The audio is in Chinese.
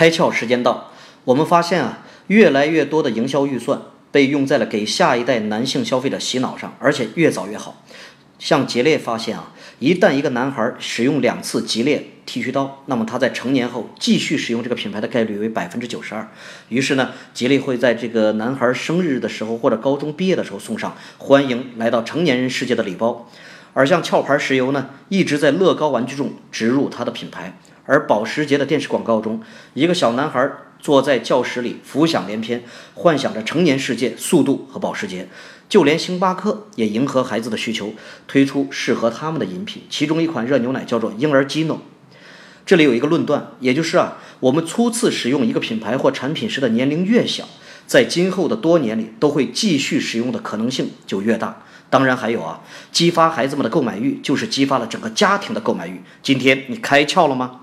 开窍时间到，我们发现啊，越来越多的营销预算被用在了给下一代男性消费者洗脑上，而且越早越好。像杰列发现啊，一旦一个男孩使用两次吉列剃须刀，那么他在成年后继续使用这个品牌的概率为百分之九十二。于是呢，吉列会在这个男孩生日的时候或者高中毕业的时候送上欢迎来到成年人世界的礼包。而像壳牌石油呢，一直在乐高玩具中植入它的品牌。而保时捷的电视广告中，一个小男孩坐在教室里，浮想联翩，幻想着成年世界、速度和保时捷。就连星巴克也迎合孩子的需求，推出适合他们的饮品，其中一款热牛奶叫做婴儿基诺。这里有一个论断，也就是啊，我们初次使用一个品牌或产品时的年龄越小，在今后的多年里都会继续使用的可能性就越大。当然还有啊，激发孩子们的购买欲，就是激发了整个家庭的购买欲。今天你开窍了吗？